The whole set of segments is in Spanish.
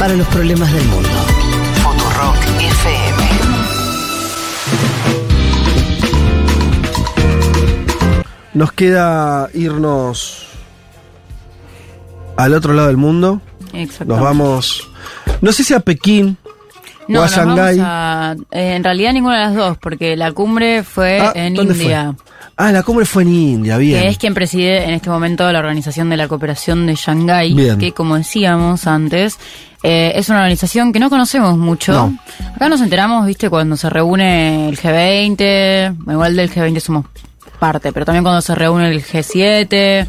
para los problemas del mundo. Futurock FM. Nos queda irnos al otro lado del mundo. Exacto. Nos vamos, no sé si a Pekín No, o a Shanghái. a- eh, en realidad ninguna de las dos, porque la cumbre fue Ah, en ¿dónde India. fue? Ah, la cumbre fue en India, bien. que es quien preside en este momento la Organización de la Cooperación de Shanghái, Bien. que como decíamos antes, eh, es una organización que no conocemos mucho. No. Acá nos enteramos, viste, cuando se reúne el G20, bueno, igual del G20 somos parte, pero también cuando se reúne el G7,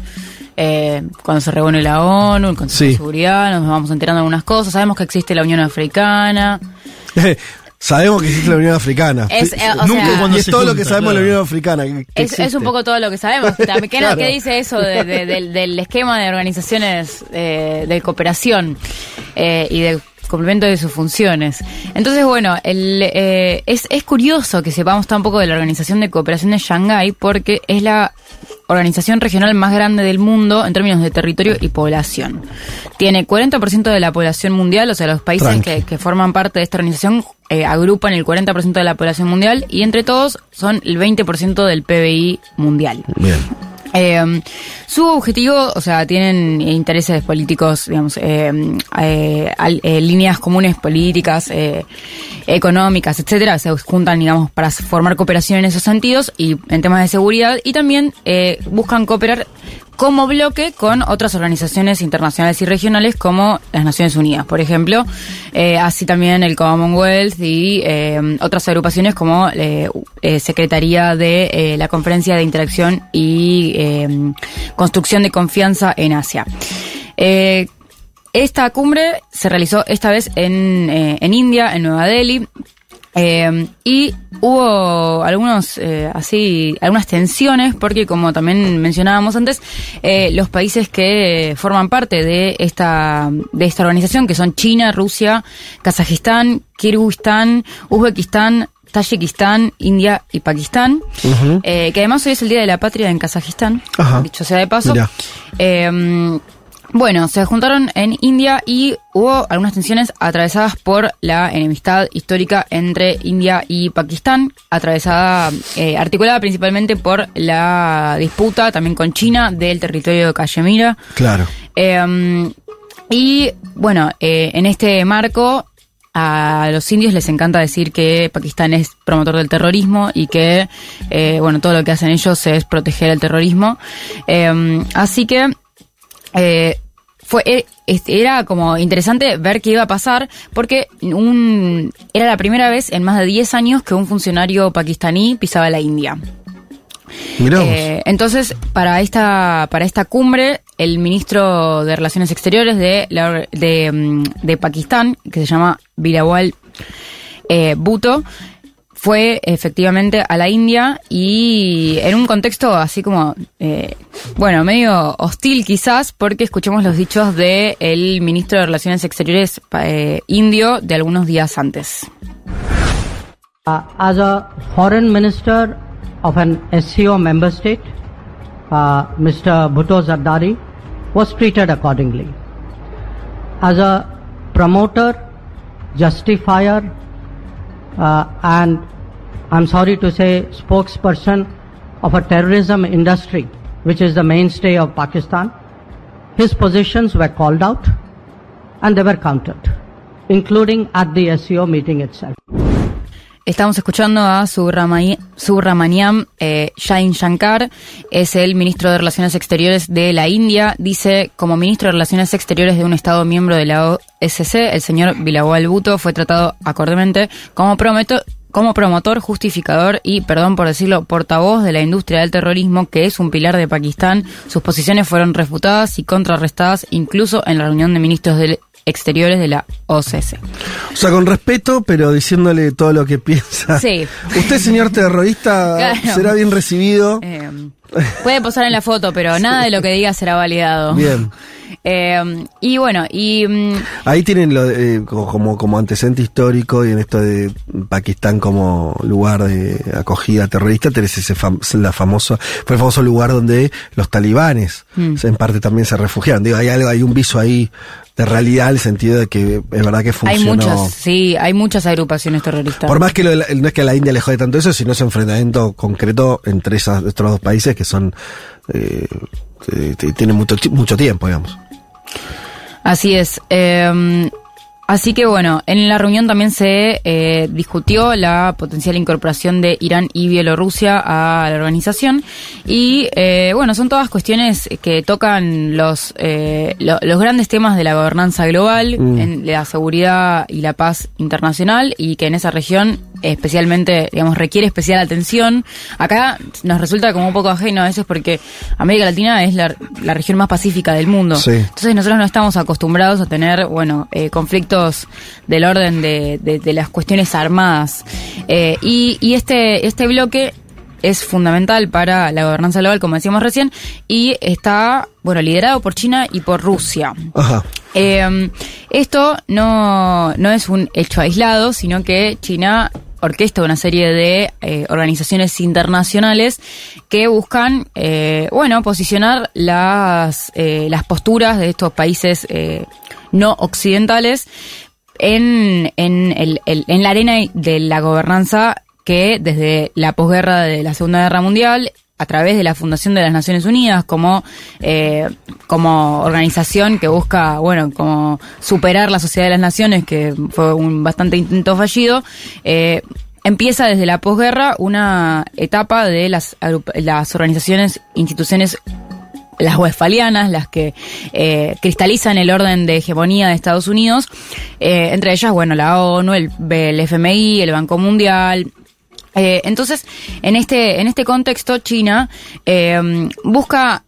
eh, cuando se reúne la ONU, el Consejo Sí. de Seguridad, nos vamos enterando de algunas cosas, sabemos que existe la Unión Africana. Sabemos que existe la Unión Africana. Es, eh, o Nunca sea- cuando y es se todo lo que sabemos de la. Unión Africana. que- que Es, es un poco todo lo que sabemos. También, ¿Qué, Claro. qué dice eso de- de- del, del esquema de organizaciones eh, de cooperación eh, y de complemento de sus funciones? Entonces, bueno, el, eh, es, es curioso que sepamos tan poco de la Organización de Cooperación de Shanghái porque es la organización regional más grande del mundo en términos de territorio y población. Tiene 40% de la población mundial, o sea, los países que forman parte de esta organización eh, agrupan el 40% de la población mundial y entre todos son el 20% del PBI mundial. Bien. Eh, su objetivo, o sea, tienen intereses políticos, digamos, eh, eh, eh, líneas comunes políticas, eh, económicas, etcétera, se juntan, digamos, para formar cooperación en esos sentidos y en temas de seguridad y también eh, buscan cooperar como bloque con otras organizaciones internacionales y regionales como las Naciones Unidas, por ejemplo, eh, así también el Commonwealth y eh, otras agrupaciones como eh, eh, Secretaría de la Conferencia de Interacción y Construcción de Confianza en Asia. Esta cumbre se realizó esta vez en, en India, en Nueva Delhi, y hubo algunos, eh, así, algunas tensiones, porque como también mencionábamos antes, eh, los países que forman parte de esta, de esta organización, que son China, Rusia, Kazajistán, Kirguistán, Uzbekistán, Tayikistán, India y Pakistán, eh, que además hoy es el Día de la Patria en Kazajistán, Ajá. dicho sea de paso. Bueno, se juntaron en India y hubo algunas tensiones atravesadas por la enemistad histórica entre India y Pakistán, atravesada, eh, articulada principalmente por la disputa también con China del territorio de Cachemira. Claro. Eh, y bueno, eh, en este marco a los indios les encanta decir que Pakistán es promotor del terrorismo y que eh, bueno todo lo que hacen ellos es proteger el terrorismo. Eh, así que eh, fue eh, este, era como interesante ver qué iba a pasar porque un era la primera vez en más de 10 años que un funcionario pakistaní pisaba la India. Eh, entonces, para esta, para esta cumbre, el ministro de Relaciones Exteriores de, la- de, mm, de Pakistán, que se llama Bilawal eh, Bhutto, fue efectivamente a la India y en un contexto así como, eh, bueno, medio hostil quizás, porque escuchamos los dichos del el ministro de Relaciones Exteriores eh, indio de algunos días antes. Uh, as a foreign minister of an SCO member state, uh, Mr. Bhutto Zardari was treated accordingly. As a promoter, justifier, Uh, and I'm sorry to say spokesperson of a terrorism industry, which is the mainstay of Pakistan, his positions were called out and they were countered, including at the SEO meeting itself. Estamos escuchando a Subramani- Subramaniam eh, Shankar, es el ministro de Relaciones Exteriores de la India. Dice, como ministro de Relaciones Exteriores de un Estado miembro de la OSCE, el señor Bilawal Bhutto fue tratado acordemente como, prometo- como promotor, justificador y, perdón por decirlo, portavoz de la industria del terrorismo, que es un pilar de Pakistán. Sus posiciones fueron refutadas y contrarrestadas incluso en la reunión de ministros de Exteriores de la OSCE. O sea, con respeto, pero diciéndole todo lo que piensa. Sí. Usted, señor terrorista, Claro. será bien recibido. Eh, Puede posar en la foto, pero nada de lo que diga será validado. Bien. Eh, y bueno, y mm, Ahí tienen lo de- eh, como, como, antecedente histórico y en esto de Pakistán como lugar de acogida terrorista, tenés ese fam- la famosa, fue el famoso lugar donde los talibanes Mm. en parte también se refugiaron. Digo, hay algo, hay un viso ahí de realidad en el sentido de que es verdad que hay funcionó. muchas, sí, hay muchas agrupaciones terroristas. Por más que lo de la- no es que a la India le jode tanto eso, sino ese enfrentamiento concreto entre esas, estos dos países que son eh, tienen mucho, mucho tiempo, digamos. Así es. eh, así que bueno, en la reunión también se eh, discutió la potencial incorporación de Irán y Bielorrusia a la organización. Y eh, bueno, son todas cuestiones que tocan los, eh, lo- los grandes temas de la gobernanza global, Mm. en la seguridad y la paz internacional, y que en esa región especialmente, digamos, requiere especial atención. Acá nos resulta como un poco ajeno a veces porque América Latina es la, la región más pacífica del mundo. Sí. Entonces nosotros no estamos acostumbrados a tener, bueno, eh, conflictos del orden de, de- de las cuestiones armadas. Eh, y, y este, este bloque es fundamental para la gobernanza global, como decíamos recién, y está, bueno, liderado por China y por Rusia. Ajá. Eh, esto no, no es un hecho aislado, sino que China orquesta una serie de eh, organizaciones internacionales que buscan, eh, bueno, posicionar las, eh, las posturas de estos países no occidentales en, en, el- en la arena de la gobernanza que desde la posguerra de la Segunda Guerra Mundial a través de la Fundación de las Naciones Unidas como eh, como organización que busca bueno como superar la Sociedad de las Naciones que fue un bastante intento fallido eh, empieza desde la posguerra una etapa de las las organizaciones instituciones las westfalianas, las que eh, cristalizan el orden de hegemonía de Estados Unidos, entre ellas, bueno, la ONU, el FMI, el Banco Mundial. Eh, entonces, en este, en este contexto, China eh, busca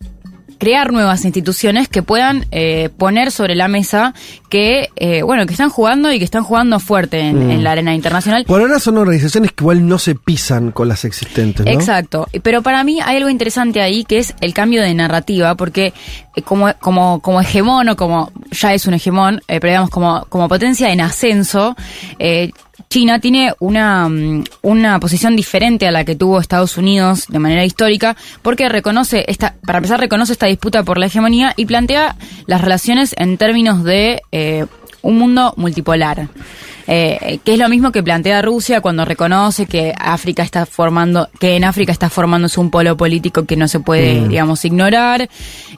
crear nuevas instituciones que puedan eh, poner sobre la mesa que, eh, bueno, que están jugando y que están jugando fuerte en, en la arena internacional. Por ahora son organizaciones que igual no se pisan con las existentes, ¿no? Exacto, pero para mí hay algo interesante ahí que es el cambio de narrativa, porque eh, como, como, como hegemón o como ya es un hegemón, pero digamos como, como potencia en ascenso, eh, China tiene una, mm, una posición diferente a la que tuvo Estados Unidos de manera histórica, porque reconoce esta, para empezar reconoce esta disputa por la hegemonía y plantea las relaciones en términos de eh, un mundo multipolar. Eh, que es lo mismo que plantea Rusia cuando reconoce que África está formando, que en África está formándose un polo político que no se puede, digamos, ignorar.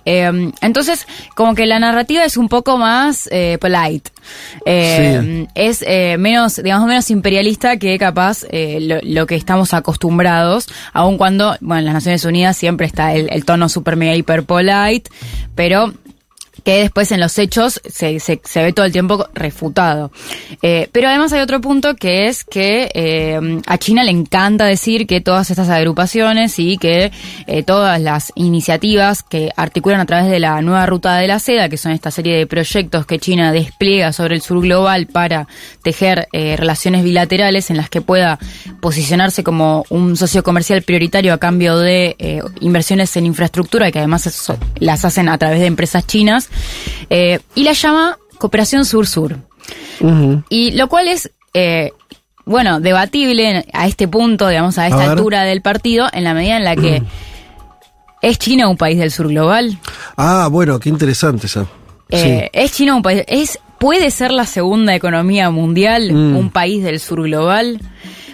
Eh, entonces, como que la narrativa es un poco más eh, polite. Eh, Es eh, menos, digamos, menos imperialista que capaz eh, lo, lo que estamos acostumbrados, aun cuando, bueno, en las Naciones Unidas siempre está el, el tono super mega hiper polite, pero que después en los hechos se, se, se ve todo el tiempo refutado. Eh, pero además hay otro punto que es que eh, a China le encanta decir que todas estas agrupaciones y que eh, todas las iniciativas que articulan a través de la nueva ruta de la seda, que son esta serie de proyectos que China despliega sobre el sur global para tejer relaciones bilaterales en las que pueda posicionarse como un socio comercial prioritario a cambio de inversiones en infraestructura, que además las hacen a través de empresas chinas, eh, y la llama Cooperación Sur-Sur. Y lo cual es, eh, bueno, debatible a este punto, digamos, a esta altura del partido, en la medida en la que es China un país del sur global. Ah, bueno, qué interesante eso. Eh, ¿Es China un país? ¿Es, ¿Puede ser la segunda economía mundial Mm. un país del sur global?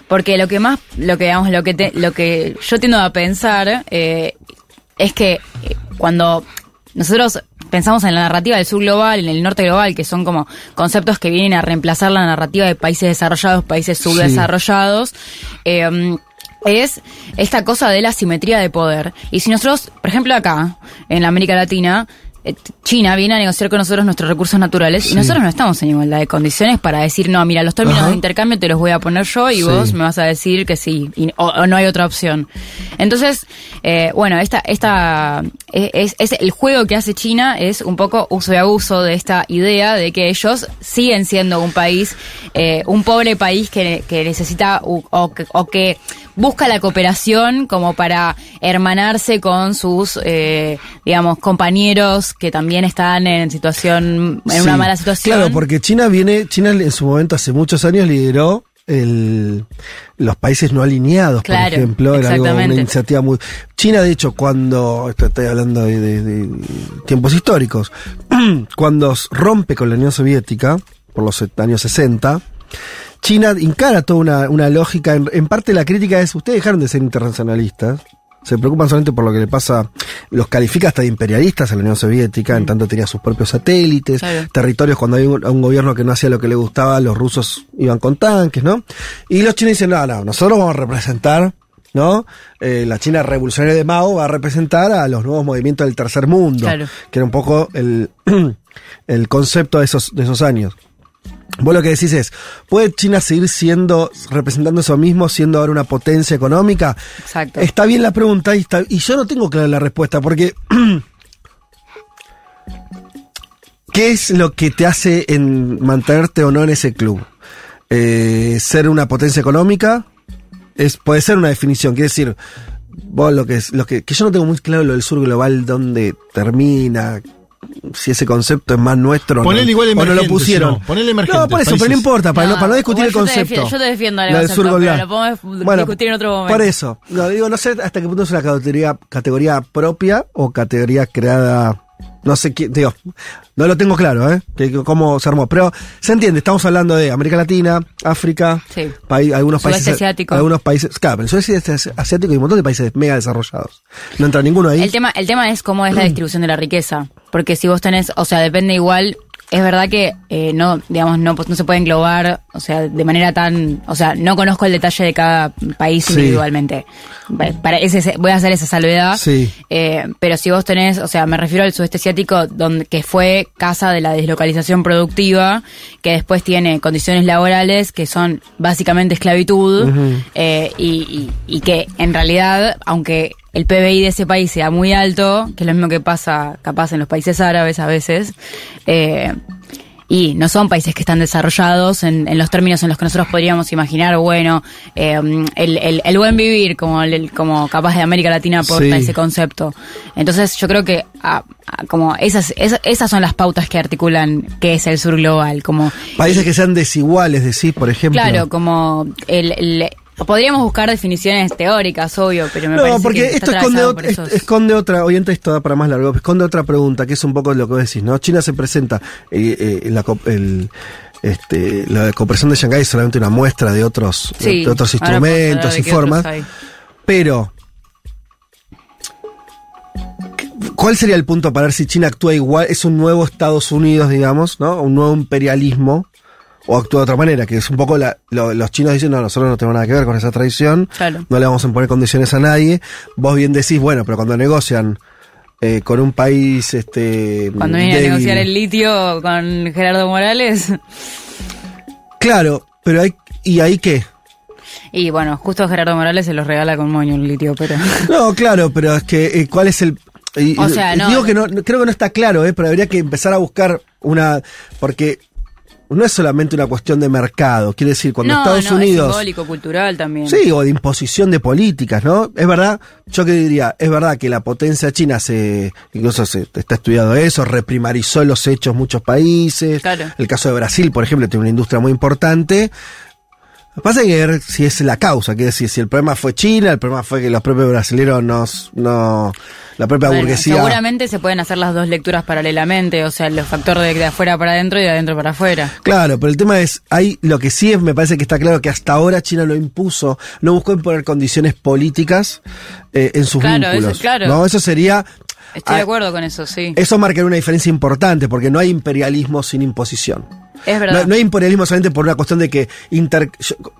Porque lo que más, lo que digamos, lo que te- lo que yo tiendo a pensar eh, es que cuando nosotros pensamos en la narrativa del sur global, en el norte global, que son como conceptos que vienen a reemplazar la narrativa de países desarrollados, países Sí. subdesarrollados, eh, es esta cosa de la simetría de poder. Y si nosotros, por ejemplo acá, en la América Latina, China viene a negociar con nosotros nuestros recursos naturales y nosotros no estamos en igualdad de condiciones para decir, no, mira, los términos Ajá. de intercambio te los voy a poner yo y Sí. vos me vas a decir que sí, y- o, o no hay otra opción. Entonces, eh, bueno, esta, esta eh, es, es el juego que hace China es un poco uso y abuso de esta idea de que ellos siguen siendo un país, eh, un pobre país que, que necesita u- o, que, o que busca la cooperación como para hermanarse con sus, eh, digamos, compañeros que también están en situación, en una mala situación. Claro, porque China viene, China en su momento hace muchos años lideró el, los países no alineados, Claro, por ejemplo, era algo, una iniciativa muy... China, de hecho, cuando, esto estoy hablando de, de- de tiempos históricos, cuando rompe con la Unión Soviética, por los años 60, China encara toda una, una lógica, en, en parte la crítica es, ustedes dejaron de ser internacionalistas, se preocupan solamente por lo que le pasa, los califica hasta de imperialistas a la Unión Soviética, en tanto tenía sus propios satélites, Claro. territorios cuando hay un, un gobierno que no hacía lo que le gustaba, los rusos iban con tanques, ¿no? Y los chinos dicen, no, no, nosotros vamos a representar, ¿no? Eh, la China revolucionaria de Mao va a representar a los nuevos movimientos del tercer mundo, Claro. que era un poco el, el concepto de esos, de esos años. Vos lo que decís es, ¿puede China seguir siendo, representando eso mismo, siendo ahora una potencia económica? Exacto. Está bien la pregunta y, está- y yo no tengo clara la respuesta, porque ¿qué es lo que te hace en mantenerte o no en ese club? Eh, ¿Ser una potencia económica? Es, puede ser una definición, quiere decir, vos lo que es, lo que, que yo no tengo muy claro lo del sur global, dónde termina, si ese concepto es más nuestro o no, Ponele igual o no lo pusieron. ponele emergente, No, por eso, pero no importa, para no, No, para no discutir el igual yo te concepto. defiendo- yo te defiendo el Lo del pero lo podemos discutir en otro momento. Por eso, no, digo, no sé hasta qué punto es una categoría, categoría propia o categoría creada, no sé qué, digo, no lo tengo claro, ¿eh? Que, que cómo se armó, pero se entiende, estamos hablando de América Latina, África, Sí. algunos Sudeste países, asiático. algunos países, claro, pero el sudeste asiático y un montón de países mega desarrollados. No entra ninguno ahí. El tema, el tema es cómo es la distribución de la riqueza. Porque si vos tenés, o sea, depende igual. Es verdad que eh, no, digamos, no, no se puede englobar, o sea, de manera tan, o sea, no conozco el detalle de cada país Sí. individualmente. Para ese, voy a hacer esa salvedad. Sí. Eh, pero si vos tenés, o sea, me refiero al sudeste asiático, donde que fue casa de la deslocalización productiva, que después tiene condiciones laborales que son básicamente esclavitud, eh, y, y- y que en realidad, aunque el PBI de ese país sea muy alto, que es lo mismo que pasa capaz en los países árabes a veces, eh, y no son países que están desarrollados en, en los términos en los que nosotros podríamos imaginar, bueno, eh, el, el- el buen vivir, como, el- como capaz de América Latina aporta Sí. ese concepto. Entonces yo creo que ah, ah, como esas, esas, esas son las pautas que articulan qué es el sur global, como Países que sean desiguales, decís, por ejemplo. Claro, como el, el- podríamos buscar definiciones teóricas, obvio, pero me No, parece porque que esto esconde, atravesado ot- por est- esos- esconde otra, esto da para más largo, esconde otra pregunta, que es un poco lo que vos decís, ¿no? China se presenta, eh, eh, la, el, este, la cooperación de Shanghái es solamente una muestra de otros, de- Sí, de otros instrumentos y formas, pero ¿cuál sería el punto para ver si China actúa igual? Es un nuevo Estados Unidos, digamos, ¿no? Un nuevo imperialismo. O actúa de otra manera, que es un poco la, lo- los chinos dicen, no, nosotros no tenemos nada que ver con esa tradición, Claro. no le vamos a imponer condiciones a nadie. Vos bien decís, bueno, pero cuando negocian eh, con un país, este, Cuando viene a negociar el litio con Gerardo Morales. claro, pero hay, y ahí qué? Y bueno, justo Gerardo Morales se los regala con moño el litio, pero. No, claro, pero es que, eh, ¿cuál es el...? O sea, no- Digo que no, no- creo que no está claro, eh, pero habría que empezar a buscar una, porque no es solamente una cuestión de mercado, quiere decir, cuando no, Estados no, Unidos... Es simbólico, cultural también. Sí, o de imposición de políticas, ¿no? Es verdad, yo que diría, es verdad que la potencia china se, incluso se está estudiado eso, reprimarizó los hechos muchos países. Claro. El caso de Brasil, por ejemplo, tiene una industria muy importante. Lo que pasa que que ver si es la causa, quiere decir, si el problema fue China, el problema fue que los propios brasileños nos, no, la propia Bueno, burguesía. seguramente se pueden hacer las dos lecturas paralelamente, o sea, el factor de, de afuera para adentro y de adentro para afuera. Claro, pero el tema es, hay lo que sí es, me parece que está claro que hasta ahora China no impuso, no buscó imponer condiciones políticas eh, en sus Claro, eso- vínculos. claro. No, eso sería. Estoy de ah, acuerdo con eso, sí. Eso marcaría una diferencia importante, porque no hay imperialismo sin imposición. Es verdad. No, no hay imperialismo solamente por una cuestión de que inter-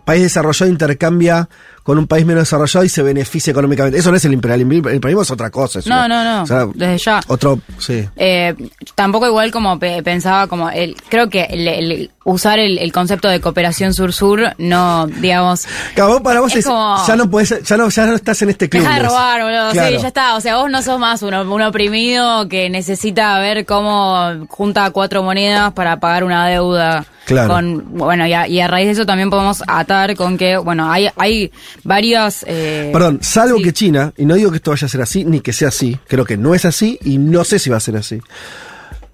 país desarrollado intercambia con un país menos desarrollado y se beneficia económicamente. Eso no es el imperialismo, el imperialismo es otra cosa. es No, una- no, no, o sea, desde ya. Otro, sí. Eh, tampoco igual como pe- pensaba como el, creo que el, el- usar el, el concepto de cooperación sur-sur no, digamos, Claro, vos para vos Es es- como- ya no podés, ya no, ya no estás en este club. deja de robar, boludo, Claro. sí, ya está, o sea, vos no sos más un, un oprimido que necesita ver cómo junta cuatro monedas para pagar una deuda. Claro. Con, bueno, y a, y a raíz de eso también podemos atar con que, bueno, hay, hay varias... eh, Perdón, salvo sí. que China, y no digo que esto vaya a ser así, ni que sea así, creo que no es así y no sé si va a ser así.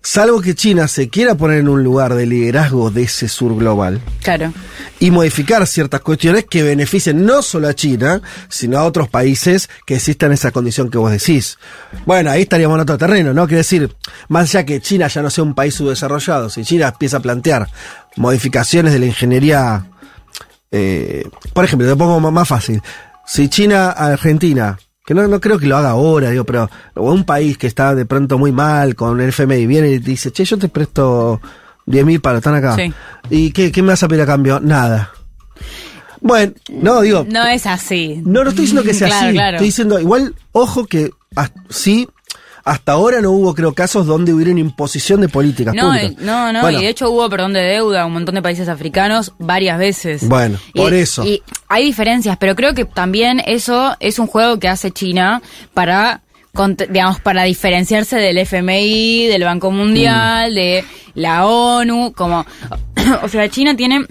Salvo que China se quiera poner en un lugar de liderazgo de ese sur global Claro. y modificar ciertas cuestiones que beneficien no solo a China, sino a otros países que existan esa condición que vos decís. Bueno, ahí estaríamos en otro terreno, ¿no? Quiere decir, más allá que China ya no sea un país subdesarrollado, si China empieza a plantear modificaciones de la ingeniería, eh, por ejemplo, te pongo más- más fácil, si China, Argentina, que no, no creo que lo haga ahora, digo, pero o un país que está de pronto muy mal con el FMI viene y dice, che, yo te presto 10 mil para estar acá. Sí. ¿Y qué, qué me vas a pedir a cambio? Nada. Bueno, no, digo, No es así. no, no estoy diciendo que sea Claro, así. claro. Estoy diciendo, igual, ojo que sí, hasta ahora no hubo, creo, casos donde hubiera una imposición de políticas No, públicas. no, no, Bueno, y de hecho hubo perdón de deuda a un montón de países africanos varias veces. Bueno, Y- por eso. Y hay diferencias, pero creo que también eso es un juego que hace China para digamos para diferenciarse del FMI, del Banco Mundial, de la ONU, como o sea, China tiene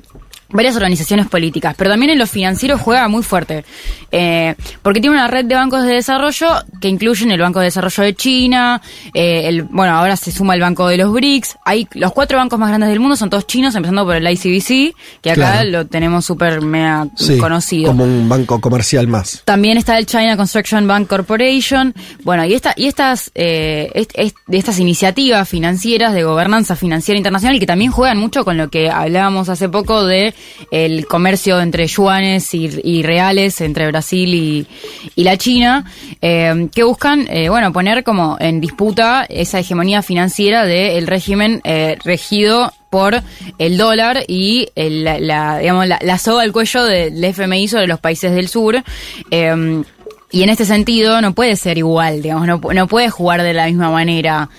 varias organizaciones políticas, pero también en lo financiero juega muy fuerte, eh, porque tiene una red de bancos de desarrollo que incluyen el Banco de Desarrollo de China, eh, el, bueno, ahora se suma el Banco de los BRICS, hay los cuatro bancos más grandes del mundo son todos chinos, empezando por el ICBC, que acá Claro. lo tenemos súper mega sí, conocido. Como un banco comercial más. También está el China Construction Bank Corporation. Bueno, y, esta, y estas, eh, est- est- de estas iniciativas financieras de gobernanza financiera internacional que también juegan mucho con lo que hablábamos hace poco de el comercio entre yuanes y, reales entre Brasil y, y la China, eh, que buscan, eh, bueno, poner como en disputa esa hegemonía financiera del régimen eh, regido por el dólar y la, digamos, la, la soga al cuello del FMI sobre los países del sur. Y en este sentido no puede ser igual, digamos, no, no puede jugar de la misma manera,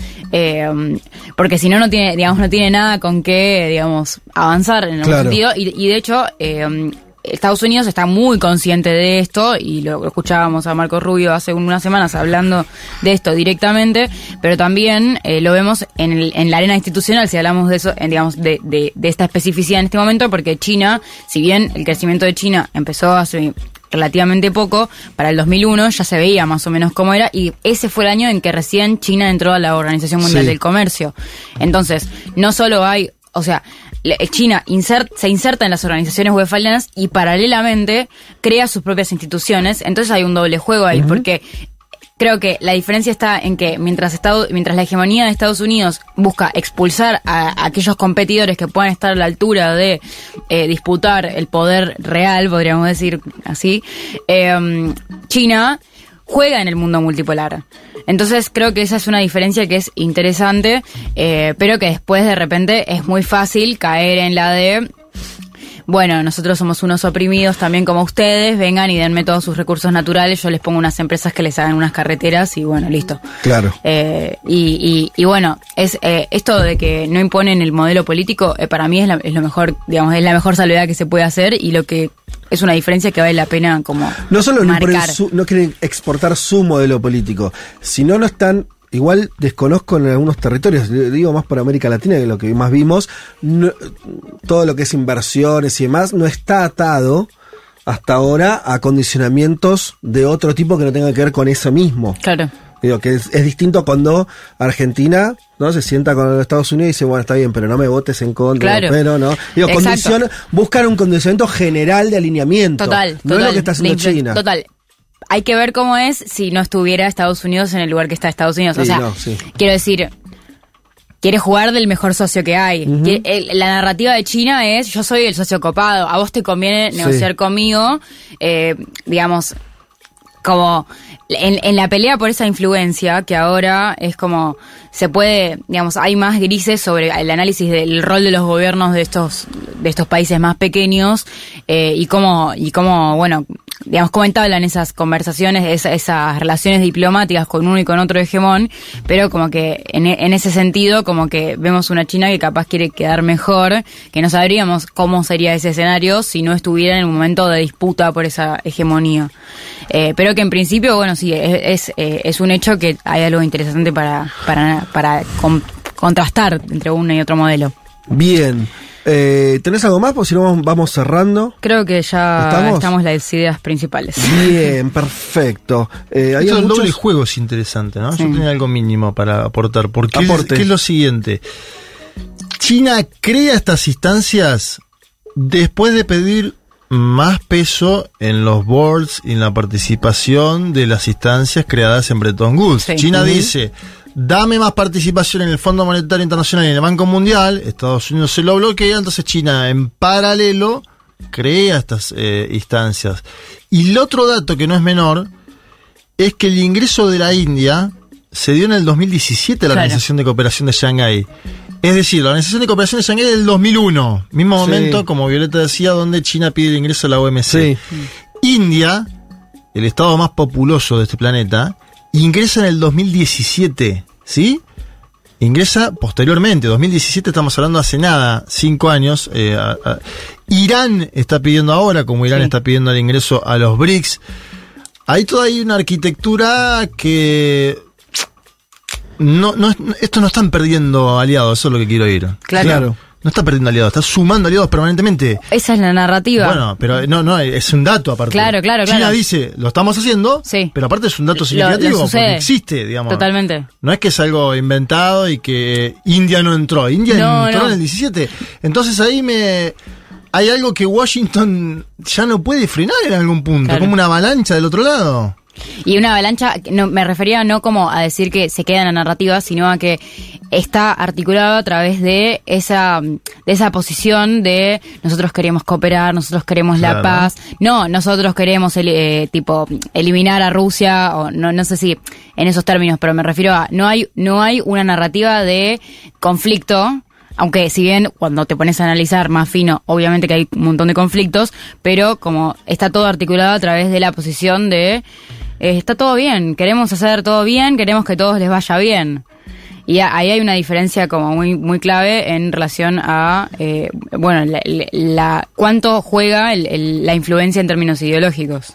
porque si no, no tiene, digamos, no tiene nada con qué, digamos, avanzar en algún Claro. sentido. Y, y de hecho, eh, Estados Unidos está muy consciente de esto y lo escuchábamos a Marco Rubio hace unas semanas hablando de esto directamente, pero también eh, lo vemos en, el- en la arena institucional, si hablamos de eso, en, digamos, de, de, de esta especificidad en este momento, porque China, si bien el crecimiento de China empezó hace relativamente poco, para el 2001 ya se veía más o menos cómo era y ese fue el año en que recién China entró a la Organización Mundial Sí. del Comercio. Entonces, no solo hay, o sea, le- China insert- se inserta en las organizaciones westfalianas y paralelamente crea sus propias instituciones, entonces hay un doble juego ahí, porque creo que la diferencia está en que mientras Estado, mientras la hegemonía de Estados Unidos busca expulsar a, aquellos competidores que puedan estar a la altura de eh, disputar el poder real, podríamos decir así, eh, China juega en el mundo multipolar. Entonces creo que esa es una diferencia que es interesante, eh, pero que después de repente es muy fácil caer en la de bueno, nosotros somos unos oprimidos también como ustedes, vengan y denme todos sus recursos naturales, yo les pongo unas empresas que les hagan unas carreteras y bueno, listo. Claro. Eh, y, y, y bueno, es eh, esto de que no imponen el modelo político, eh, para mí es, la- es lo mejor, digamos, es la mejor salvedad que se puede hacer y lo que es una diferencia que vale la pena como No solo no, marcar. quieren exportar su modelo político, sino no están, igual desconozco en algunos territorios, digo más por América Latina que lo que más vimos, no- todo lo que es inversiones y demás no está atado hasta ahora a condicionamientos de otro tipo que no tengan que ver con eso mismo. Claro. Digo, que es, es distinto cuando Argentina no se sienta con los Estados Unidos y dice, bueno, está bien, pero no me votes en contra, Claro. pero no. Digo, buscan un condicionamiento general de alineamiento. Total, No total. es lo que está haciendo China. Total. Hay que ver cómo es si no estuviera Estados Unidos en el lugar que está Estados Unidos. o Sí, sea, no, sí. quiero decir, quiere jugar del mejor socio que hay. El- la narrativa de China es, yo soy el socio copado, a vos te conviene Sí. negociar conmigo, eh, digamos, como en, en la pelea por esa influencia, que ahora es como se puede, digamos, hay más grises sobre el análisis del rol de los gobiernos de estos de estos países más pequeños eh, y cómo y cómo bueno digamos, cómo entablan esas conversaciones, esa- esas relaciones diplomáticas con uno y con otro hegemón, pero como que en, en ese sentido, como que vemos una China que capaz quiere quedar mejor, que no sabríamos cómo sería ese escenario si no estuviera en un momento de disputa por esa hegemonía. Eh, pero que en principio, bueno, sí, es, es, eh, es un hecho que hay algo interesante para, para, para con- contrastar entre uno y otro modelo. Bien. Eh, ¿Tenés algo más? Pues si no, vamos- vamos cerrando. Creo que ya ¿Estamos? estamos, las ideas principales. Bien, perfecto. Eh, del doble juego es interesante, ¿no? Sí. Yo tenía algo mínimo para aportar. Porque es, que es lo siguiente. China crea estas instancias después de pedir más peso en los boards y en la participación de las instancias creadas en Bretton Woods. Sí. China dice, dame más participación en el Fondo Monetario Internacional y en el Banco Mundial, Estados Unidos se lo bloquea, entonces China en paralelo crea estas eh, instancias. Y el otro dato que no es menor es que el ingreso de la India se dio en el 2017 a la Claro. Organización de Cooperación de Shanghái. Es decir, la Organización de Cooperación de Shanghái del 2001, mismo Sí. momento, como Violeta decía, donde China pide el ingreso a la OMC. Sí. India, el estado más populoso de este planeta, ingresa en el 2017, ¿sí? Ingresa posteriormente, 2017 estamos hablando hace nada, cinco años. eh, a- a- Irán está pidiendo ahora, como Irán Sí. está pidiendo el ingreso a los BRICS. Hay toda ahí una arquitectura que... No, no, esto no están perdiendo aliados, eso es lo que quiero oír. Claro. Claro. No está perdiendo aliados, está sumando aliados permanentemente. Esa es la narrativa. Bueno, pero no, no, es un dato aparte. Claro, claro, China claro. dice, lo estamos haciendo, Sí. pero aparte es un dato significativo lo porque existe, digamos. Totalmente. No es que es algo inventado y que India no entró. India No, entró no. en el 17. Entonces ahí me... Hay algo que Washington ya no puede frenar en algún punto, Claro. como una avalancha del otro lado. Y una avalancha, no, me refería no como a decir que se queda en la narrativa, sino a que está articulado a través de esa, de esa posición de nosotros queremos cooperar, nosotros queremos la paz, no, nosotros queremos el, eh, tipo eliminar a Rusia, o no, no sé si en esos términos, pero me refiero a no hay, no hay una narrativa de conflicto, aunque si bien cuando te pones a analizar más fino, obviamente que hay un montón de conflictos, pero como está todo articulado a través de la posición de eh, está todo bien, queremos hacer todo bien, queremos que todos les vaya bien. Y ahí hay una diferencia como muy muy clave en relación a, eh, bueno, la- la- cuánto juega el- el- la influencia en términos ideológicos.